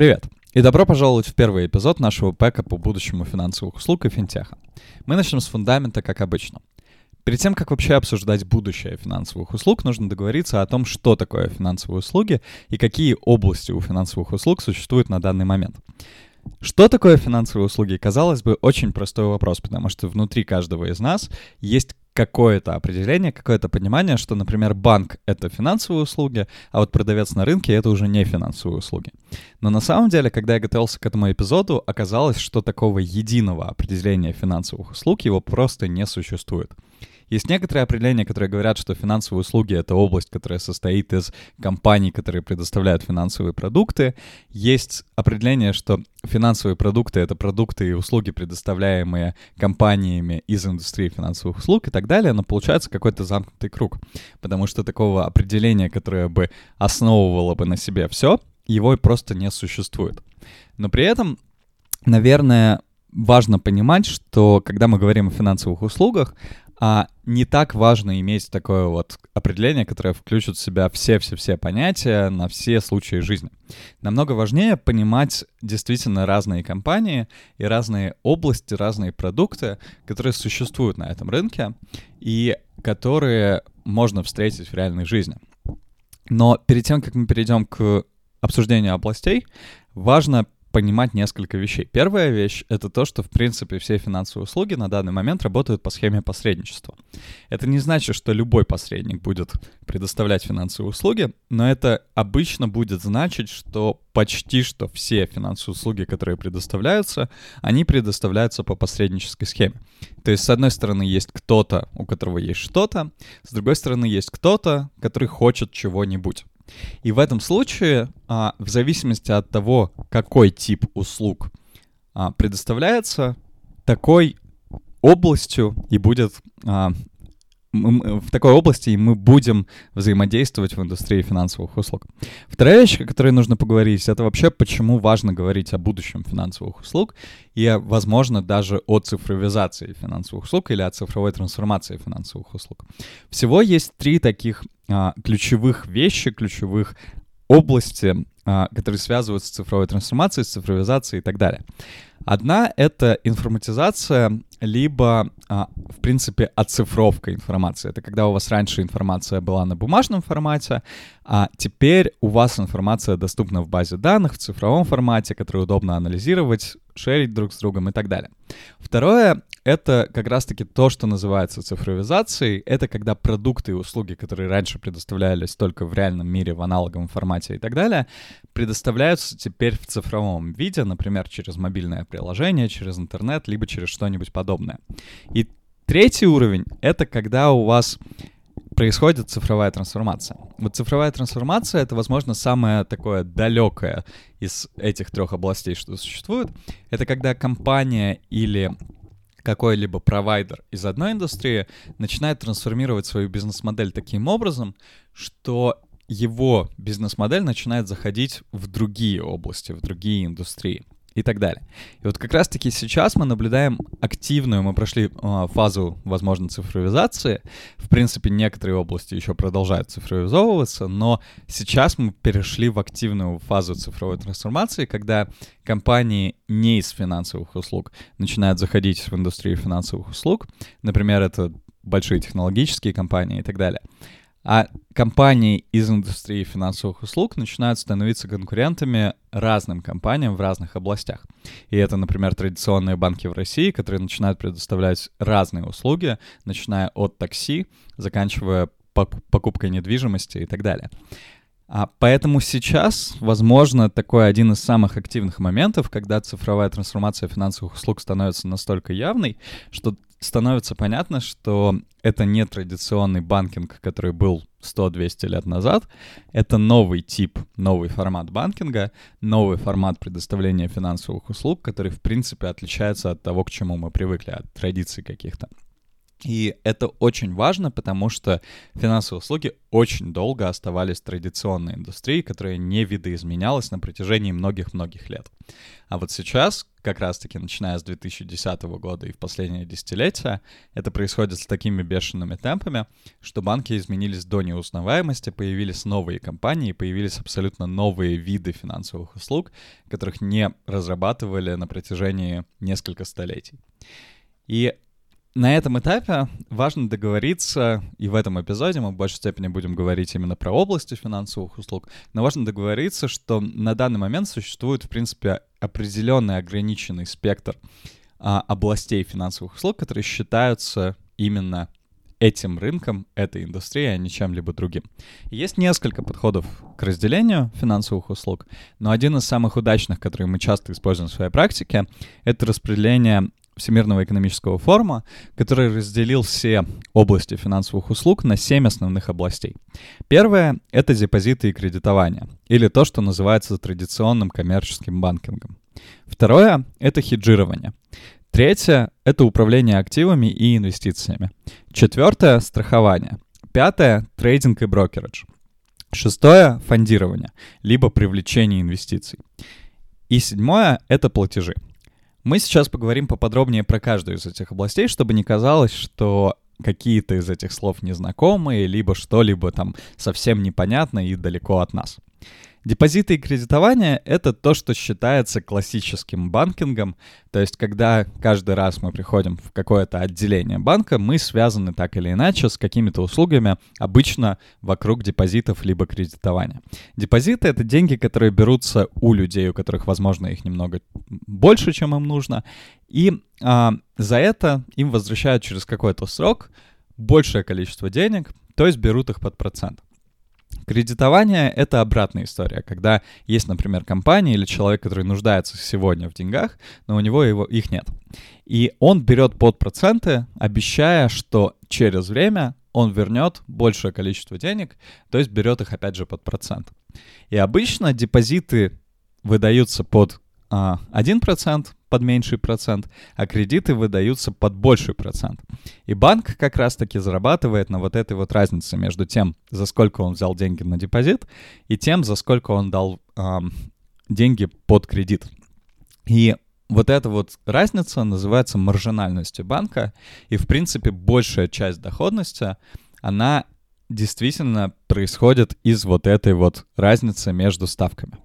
Привет! И добро пожаловать в первый эпизод нашего пэка по будущему финансовых услуг и финтеха. Мы начнем с фундамента, как обычно. Перед тем, как вообще обсуждать будущее финансовых услуг, нужно договориться о том, что такое финансовые услуги и какие области у финансовых услуг существуют на данный момент. Что такое финансовые услуги? Казалось бы, очень простой вопрос, потому что внутри каждого из нас есть какое-то определение, какое-то понимание, что, например, банк — это финансовые услуги, а вот продавец на рынке — это уже не финансовые услуги. Но на самом деле, когда я готовился к этому эпизоду, оказалось, что такого единого определения финансовых услуг его просто не существует. Есть некоторые определения, которые говорят, что финансовые услуги — это область, которая состоит из компаний, которые предоставляют финансовые продукты. Есть определение, что финансовые продукты — это продукты и услуги, предоставляемые компаниями из индустрии финансовых услуг и так далее, но получается какой-то замкнутый круг, потому что такого определения, которое бы основывало бы на себе все, его просто не существует. Но при этом, наверное, важно понимать, что когда мы говорим о финансовых услугах, а не так важно иметь такое вот определение, которое включит в себя все-все-все понятия на все случаи жизни. Намного важнее понимать действительно разные компании и разные области, разные продукты, которые существуют на этом рынке и которые можно встретить в реальной жизни. Но перед тем, как мы перейдем к обсуждению областей, важно понимать несколько вещей. Первая вещь — это то, что, в принципе, все финансовые услуги на данный момент работают по схеме посредничества. Это не значит, что любой посредник будет предоставлять финансовые услуги, но это обычно будет значить, что почти что все финансовые услуги, которые предоставляются, они предоставляются по посреднической схеме. То есть, с одной стороны, есть кто-то, у которого есть что-то, с другой стороны, есть кто-то, который хочет чего-нибудь. И в этом случае, а, в зависимости от того, какой тип услуг а, предоставляется, такой областью и будет а, в такой области мы будем взаимодействовать в индустрии финансовых услуг. Вторая вещь, о которой нужно поговорить, это вообще почему важно говорить о будущем финансовых услуг и, возможно, даже о цифровизации финансовых услуг или о цифровой трансформации финансовых услуг. Всего есть три таких а, ключевых вещи, ключевых области, а, которые связываются с цифровой трансформацией, с цифровизацией и так далее. Одна — это информатизация, либо, а, в принципе, оцифровка информации. Это когда у вас раньше информация была на бумажном формате, а теперь у вас информация доступна в базе данных, в цифровом формате, который удобно анализировать, шерить друг с другом и так далее. Второе — это как раз-таки то, что называется цифровизацией. Это когда продукты и услуги, которые раньше предоставлялись только в реальном мире, в аналоговом формате и так далее, предоставляются теперь в цифровом виде, например, через мобильное приложение, через интернет, либо через что-нибудь подобное. И третий уровень — это когда у вас происходит цифровая трансформация. Вот цифровая трансформация — это, возможно, самое такое далекое из этих трех областей, что существует. Это когда компания или какой-либо провайдер из одной индустрии начинает трансформировать свою бизнес-модель таким образом, что его бизнес-модель начинает заходить в другие области, в другие индустрии и так далее. И вот как раз-таки сейчас мы наблюдаем активную, мы прошли э, фазу, возможно, цифровизации. В принципе, некоторые области еще продолжают цифровизовываться, но сейчас мы перешли в активную фазу цифровой трансформации, когда компании не из финансовых услуг начинают заходить в индустрию финансовых услуг. Например, это большие технологические компании и так далее. А компании из индустрии финансовых услуг начинают становиться конкурентами разным компаниям в разных областях. И это, например, традиционные банки в России, которые начинают предоставлять разные услуги, начиная от такси, заканчивая покупкой недвижимости и так далее. А поэтому сейчас, возможно, такой один из самых активных моментов, когда цифровая трансформация финансовых услуг становится настолько явной, что становится понятно, что это не традиционный банкинг, который был 100-200 лет назад. Это новый тип, новый формат банкинга, новый формат предоставления финансовых услуг, который, в принципе, отличается от того, к чему мы привыкли, от традиций каких-то. И это очень важно, потому что финансовые услуги очень долго оставались традиционной индустрией, которая не видоизменялась на протяжении многих-многих лет. А вот сейчас, как раз-таки начиная с 2010 года и в последние десятилетия, это происходит с такими бешеными темпами, что банки изменились до неузнаваемости, появились новые компании, появились абсолютно новые виды финансовых услуг, которых не разрабатывали на протяжении нескольких столетий. И на этом этапе важно договориться, и в этом эпизоде мы в большей степени будем говорить именно про области финансовых услуг, но важно договориться, что на данный момент существует, в принципе, определенный ограниченный спектр а, областей финансовых услуг, которые считаются именно этим рынком, этой индустрией, а не чем-либо другим. есть несколько подходов к разделению финансовых услуг, но один из самых удачных, который мы часто используем в своей практике, это распределение Всемирного экономического форума, который разделил все области финансовых услуг на семь основных областей. Первое — это депозиты и кредитование, или то, что называется традиционным коммерческим банкингом. Второе — это хеджирование. Третье — это управление активами и инвестициями. Четвертое — страхование. Пятое — трейдинг и брокеридж. Шестое — фондирование, либо привлечение инвестиций. И седьмое — это платежи. Мы сейчас поговорим поподробнее про каждую из этих областей, чтобы не казалось, что какие-то из этих слов незнакомые, либо что-либо там совсем непонятно и далеко от нас. Депозиты и кредитование — это то, что считается классическим банкингом, то есть когда каждый раз мы приходим в какое-то отделение банка, мы связаны так или иначе с какими-то услугами, обычно вокруг депозитов либо кредитования. Депозиты — это деньги, которые берутся у людей, у которых, возможно, их немного больше, чем им нужно, и а, за это им возвращают через какой-то срок большее количество денег, то есть берут их под процент. Кредитование — это обратная история, когда есть, например, компания или человек, который нуждается сегодня в деньгах, но у него его, их нет. И он берет под проценты, обещая, что через время он вернет большее количество денег, то есть берет их опять же под процент. И обычно депозиты выдаются под а, 1%, под меньший процент, а кредиты выдаются под больший процент. И банк как раз-таки зарабатывает на вот этой вот разнице между тем, за сколько он взял деньги на депозит, и тем, за сколько он дал эм, деньги под кредит. И вот эта вот разница называется маржинальностью банка, и, в принципе, большая часть доходности, она действительно происходит из вот этой вот разницы между ставками.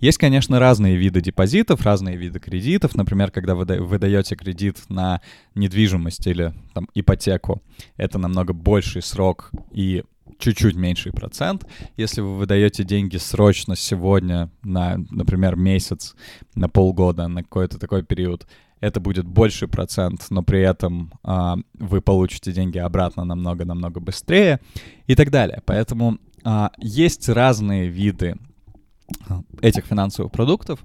Есть, конечно, разные виды депозитов, разные виды кредитов. Например, когда вы, вы даете кредит на недвижимость или там, ипотеку, это намного больший срок и чуть-чуть меньший процент. Если вы выдаете деньги срочно сегодня на, например, месяц, на полгода, на какой-то такой период, это будет больший процент, но при этом а, вы получите деньги обратно намного-намного быстрее и так далее. Поэтому а, есть разные виды этих финансовых продуктов,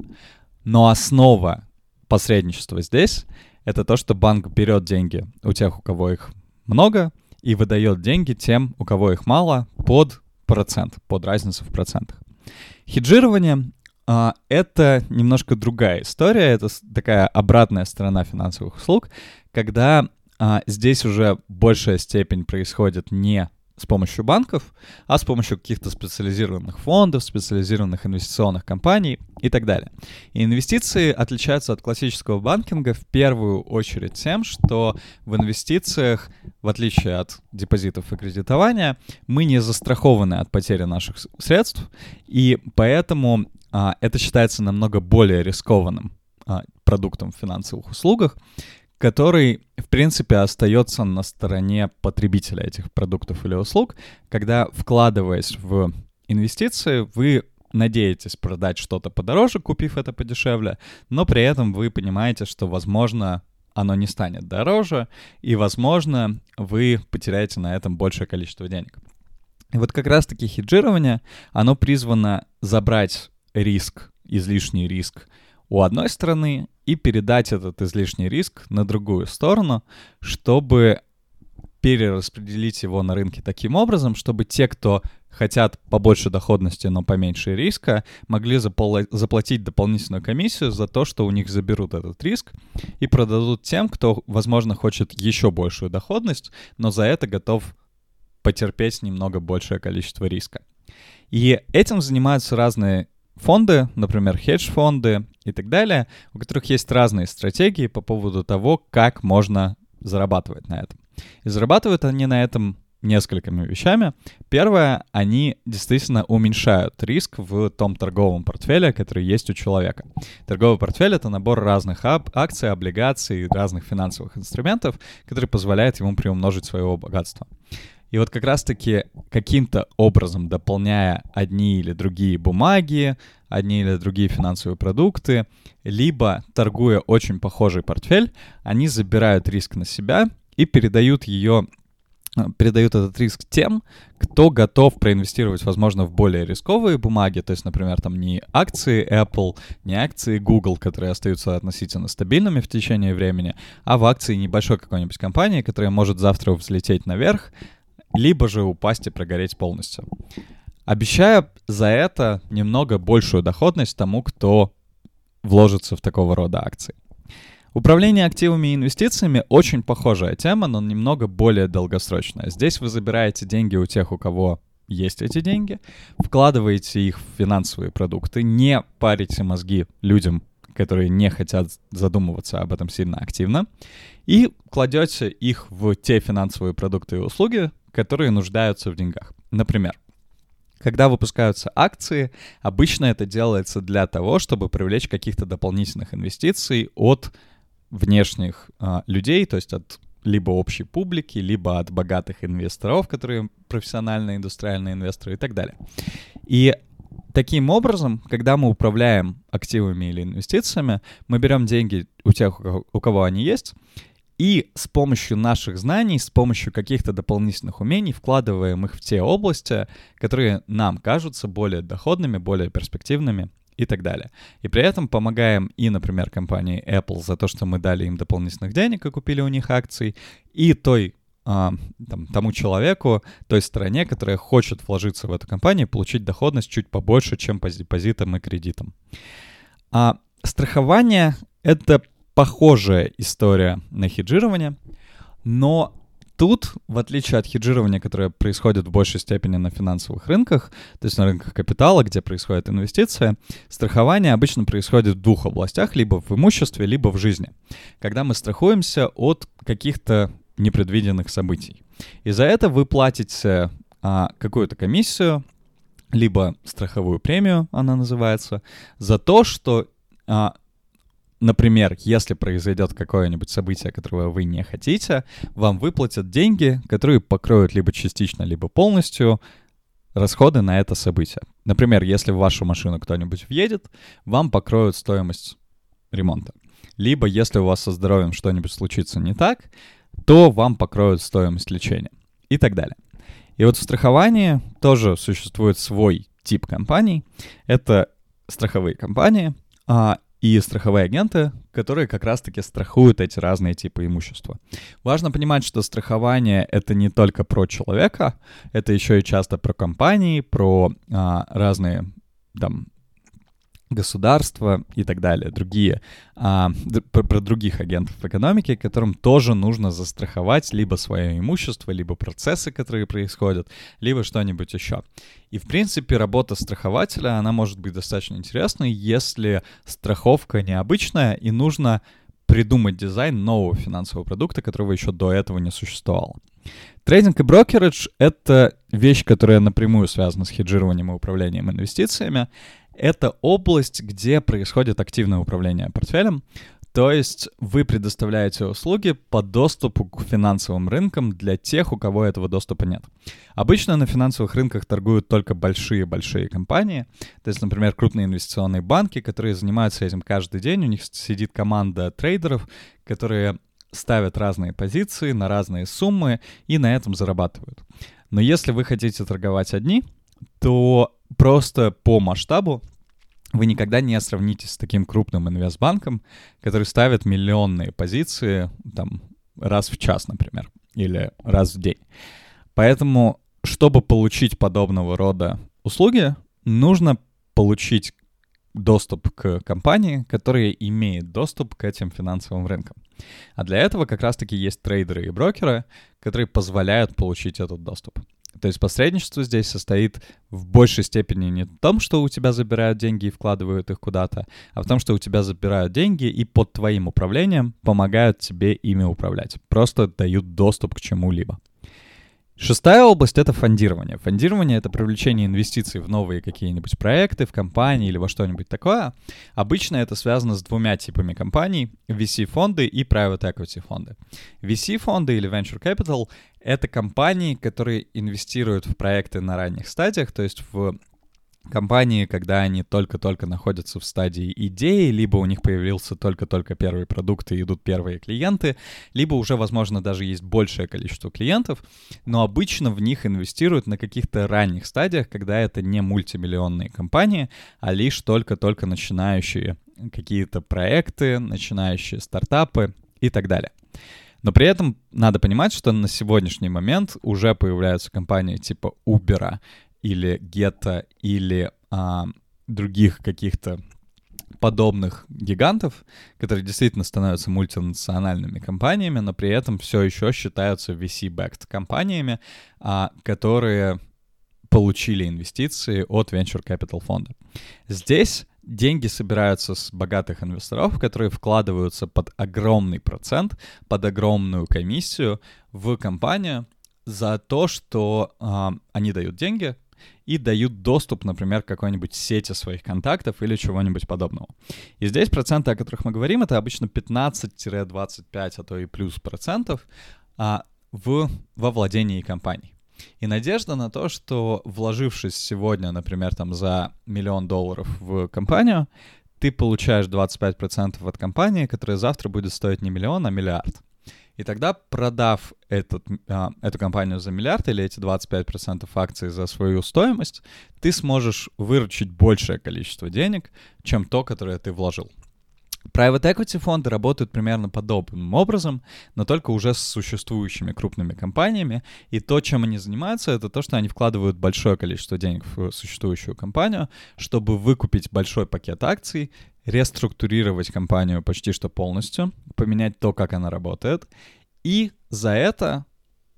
но основа посредничества здесь — это то, что банк берет деньги у тех, у кого их много, и выдает деньги тем, у кого их мало, под процент, под разницу в процентах. Хеджирование а, это немножко другая история, это такая обратная сторона финансовых услуг, когда а, здесь уже большая степень происходит не с помощью банков, а с помощью каких-то специализированных фондов, специализированных инвестиционных компаний и так далее. И инвестиции отличаются от классического банкинга в первую очередь тем, что в инвестициях, в отличие от депозитов и кредитования, мы не застрахованы от потери наших средств, и поэтому а, это считается намного более рискованным а, продуктом в финансовых услугах, который, в принципе, остается на стороне потребителя этих продуктов или услуг, когда, вкладываясь в инвестиции, вы надеетесь продать что-то подороже, купив это подешевле, но при этом вы понимаете, что, возможно, оно не станет дороже, и, возможно, вы потеряете на этом большее количество денег. И вот как раз-таки хеджирование, оно призвано забрать риск, излишний риск у одной стороны и передать этот излишний риск на другую сторону, чтобы перераспределить его на рынке таким образом, чтобы те, кто хотят побольше доходности, но поменьше риска, могли запол- заплатить дополнительную комиссию за то, что у них заберут этот риск и продадут тем, кто, возможно, хочет еще большую доходность, но за это готов потерпеть немного большее количество риска. И этим занимаются разные фонды, например, хедж-фонды и так далее, у которых есть разные стратегии по поводу того, как можно зарабатывать на этом. И зарабатывают они на этом несколькими вещами. Первое, они действительно уменьшают риск в том торговом портфеле, который есть у человека. Торговый портфель — это набор разных акций, облигаций, разных финансовых инструментов, который позволяет ему приумножить своего богатства. И вот как раз-таки каким-то образом дополняя одни или другие бумаги, одни или другие финансовые продукты, либо торгуя очень похожий портфель, они забирают риск на себя и передают ее передают этот риск тем, кто готов проинвестировать, возможно, в более рисковые бумаги, то есть, например, там не акции Apple, не акции Google, которые остаются относительно стабильными в течение времени, а в акции небольшой какой-нибудь компании, которая может завтра взлететь наверх, либо же упасть и прогореть полностью. Обещая за это немного большую доходность тому, кто вложится в такого рода акции. Управление активами и инвестициями очень похожая тема, но немного более долгосрочная. Здесь вы забираете деньги у тех, у кого есть эти деньги, вкладываете их в финансовые продукты, не парите мозги людям, которые не хотят задумываться об этом сильно активно, и кладете их в те финансовые продукты и услуги, которые нуждаются в деньгах. Например, когда выпускаются акции, обычно это делается для того, чтобы привлечь каких-то дополнительных инвестиций от внешних а, людей, то есть от либо общей публики, либо от богатых инвесторов, которые профессиональные индустриальные инвесторы и так далее. И таким образом, когда мы управляем активами или инвестициями, мы берем деньги у тех, у кого они есть, и с помощью наших знаний, с помощью каких-то дополнительных умений вкладываем их в те области, которые нам кажутся более доходными, более перспективными и так далее. И при этом помогаем и, например, компании Apple за то, что мы дали им дополнительных денег и купили у них акций, и той а, там, тому человеку, той стране, которая хочет вложиться в эту компанию, получить доходность чуть побольше, чем по депозитам и кредитам. А страхование — это похожая история на хеджирование, но тут, в отличие от хеджирования, которое происходит в большей степени на финансовых рынках, то есть на рынках капитала, где происходит инвестиция, страхование обычно происходит в двух областях, либо в имуществе, либо в жизни, когда мы страхуемся от каких-то непредвиденных событий. И за это вы платите а, какую-то комиссию, либо страховую премию, она называется, за то, что а, Например, если произойдет какое-нибудь событие, которого вы не хотите, вам выплатят деньги, которые покроют либо частично, либо полностью расходы на это событие. Например, если в вашу машину кто-нибудь въедет, вам покроют стоимость ремонта. Либо если у вас со здоровьем что-нибудь случится не так, то вам покроют стоимость лечения и так далее. И вот в страховании тоже существует свой тип компаний. Это страховые компании, а, и страховые агенты, которые как раз-таки страхуют эти разные типы имущества. Важно понимать, что страхование — это не только про человека, это еще и часто про компании, про а, разные там государства и так далее, другие, а, про, про других агентов экономики, которым тоже нужно застраховать либо свое имущество, либо процессы, которые происходят, либо что-нибудь еще. И, в принципе, работа страхователя, она может быть достаточно интересной, если страховка необычная и нужно придумать дизайн нового финансового продукта, которого еще до этого не существовало. Трейдинг и брокеридж — это вещь, которая напрямую связана с хеджированием и управлением инвестициями. Это область, где происходит активное управление портфелем. То есть вы предоставляете услуги по доступу к финансовым рынкам для тех, у кого этого доступа нет. Обычно на финансовых рынках торгуют только большие-большие компании. То есть, например, крупные инвестиционные банки, которые занимаются этим каждый день. У них сидит команда трейдеров, которые ставят разные позиции на разные суммы и на этом зарабатывают. Но если вы хотите торговать одни, то просто по масштабу вы никогда не сравнитесь с таким крупным инвестбанком, который ставит миллионные позиции там раз в час, например, или раз в день. Поэтому чтобы получить подобного рода услуги, нужно получить доступ к компании, которая имеет доступ к этим финансовым рынкам. А для этого как раз-таки есть трейдеры и брокеры, которые позволяют получить этот доступ. То есть посредничество здесь состоит в большей степени не в том, что у тебя забирают деньги и вкладывают их куда-то, а в том, что у тебя забирают деньги и под твоим управлением помогают тебе ими управлять. Просто дают доступ к чему-либо. Шестая область — это фондирование. Фондирование — это привлечение инвестиций в новые какие-нибудь проекты, в компании или во что-нибудь такое. Обычно это связано с двумя типами компаний — VC-фонды и Private Equity-фонды. VC-фонды или Venture Capital — это компании, которые инвестируют в проекты на ранних стадиях, то есть в компании, когда они только-только находятся в стадии идеи, либо у них появился только-только первый продукт и идут первые клиенты, либо уже, возможно, даже есть большее количество клиентов, но обычно в них инвестируют на каких-то ранних стадиях, когда это не мультимиллионные компании, а лишь только-только начинающие какие-то проекты, начинающие стартапы и так далее. Но при этом надо понимать, что на сегодняшний момент уже появляются компании типа Uber, или Гетто, или а, других каких-то подобных гигантов, которые действительно становятся мультинациональными компаниями, но при этом все еще считаются VC-backed компаниями, а, которые получили инвестиции от Venture Capital фонда. Здесь деньги собираются с богатых инвесторов, которые вкладываются под огромный процент, под огромную комиссию в компанию за то, что э, они дают деньги, и дают доступ, например, к какой-нибудь сети своих контактов или чего-нибудь подобного. И здесь проценты, о которых мы говорим, это обычно 15-25, а то и плюс процентов а, в, во владении компанией. И надежда на то, что вложившись сегодня, например, там за миллион долларов в компанию, ты получаешь 25% от компании, которая завтра будет стоить не миллион, а миллиард. И тогда, продав этот, а, эту компанию за миллиард или эти 25% акций за свою стоимость, ты сможешь выручить большее количество денег, чем то, которое ты вложил. Private equity фонды работают примерно подобным образом, но только уже с существующими крупными компаниями. И то, чем они занимаются, это то, что они вкладывают большое количество денег в существующую компанию, чтобы выкупить большой пакет акций реструктурировать компанию почти что полностью, поменять то, как она работает, и за это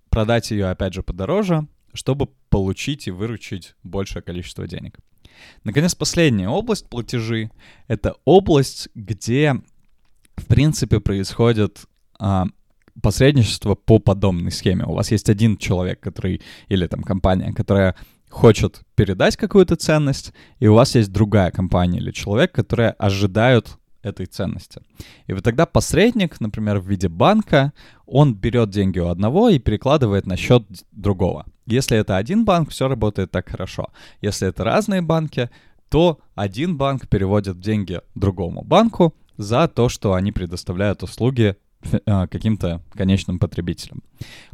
продать ее, опять же, подороже, чтобы получить и выручить большее количество денег. Наконец, последняя область платежи — это область, где, в принципе, происходит а, посредничество по подобной схеме. У вас есть один человек, который, или там компания, которая хочет передать какую-то ценность, и у вас есть другая компания или человек, которые ожидают этой ценности. И вот тогда посредник, например, в виде банка, он берет деньги у одного и перекладывает на счет другого. Если это один банк, все работает так хорошо. Если это разные банки, то один банк переводит деньги другому банку за то, что они предоставляют услуги э, каким-то конечным потребителям.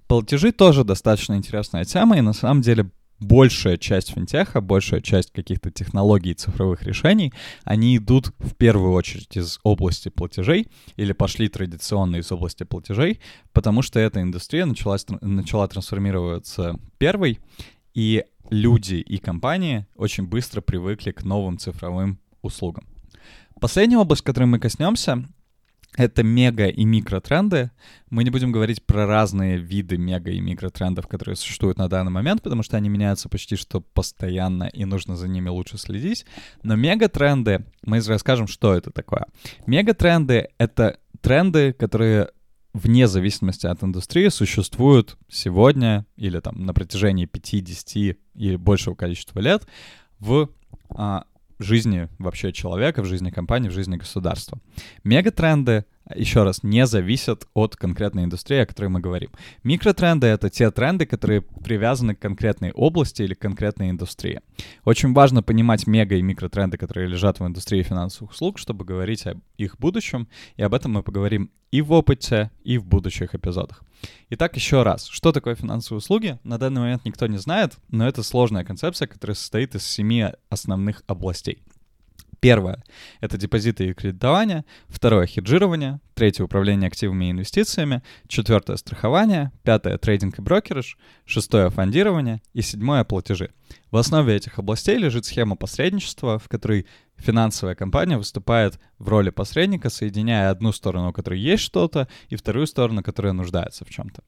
Платежи тоже достаточно интересная тема, и на самом деле большая часть финтеха, большая часть каких-то технологий цифровых решений, они идут в первую очередь из области платежей или пошли традиционно из области платежей, потому что эта индустрия началась, начала трансформироваться первой, и люди и компании очень быстро привыкли к новым цифровым услугам. Последняя область, которой мы коснемся, это мега и микротренды. Мы не будем говорить про разные виды мега и микротрендов, которые существуют на данный момент, потому что они меняются почти что постоянно, и нужно за ними лучше следить. Но мегатренды, мы расскажем, что это такое. Мегатренды — это тренды, которые вне зависимости от индустрии существуют сегодня или там на протяжении 50 и большего количества лет в а, жизни вообще человека, в жизни компании, в жизни государства. Мегатренды, еще раз, не зависят от конкретной индустрии, о которой мы говорим. Микротренды — это те тренды, которые привязаны к конкретной области или к конкретной индустрии. Очень важно понимать мега и микротренды, которые лежат в индустрии финансовых услуг, чтобы говорить об их будущем, и об этом мы поговорим и в опыте, и в будущих эпизодах. Итак, еще раз, что такое финансовые услуги? На данный момент никто не знает, но это сложная концепция, которая состоит из семи основных областей. Первое — это депозиты и кредитование. Второе — хеджирование. Третье — управление активами и инвестициями. Четвертое — страхование. Пятое — трейдинг и брокераж. Шестое — фондирование. И седьмое — платежи. В основе этих областей лежит схема посредничества, в которой финансовая компания выступает в роли посредника, соединяя одну сторону, у которой есть что-то, и вторую сторону, которая нуждается в чем-то.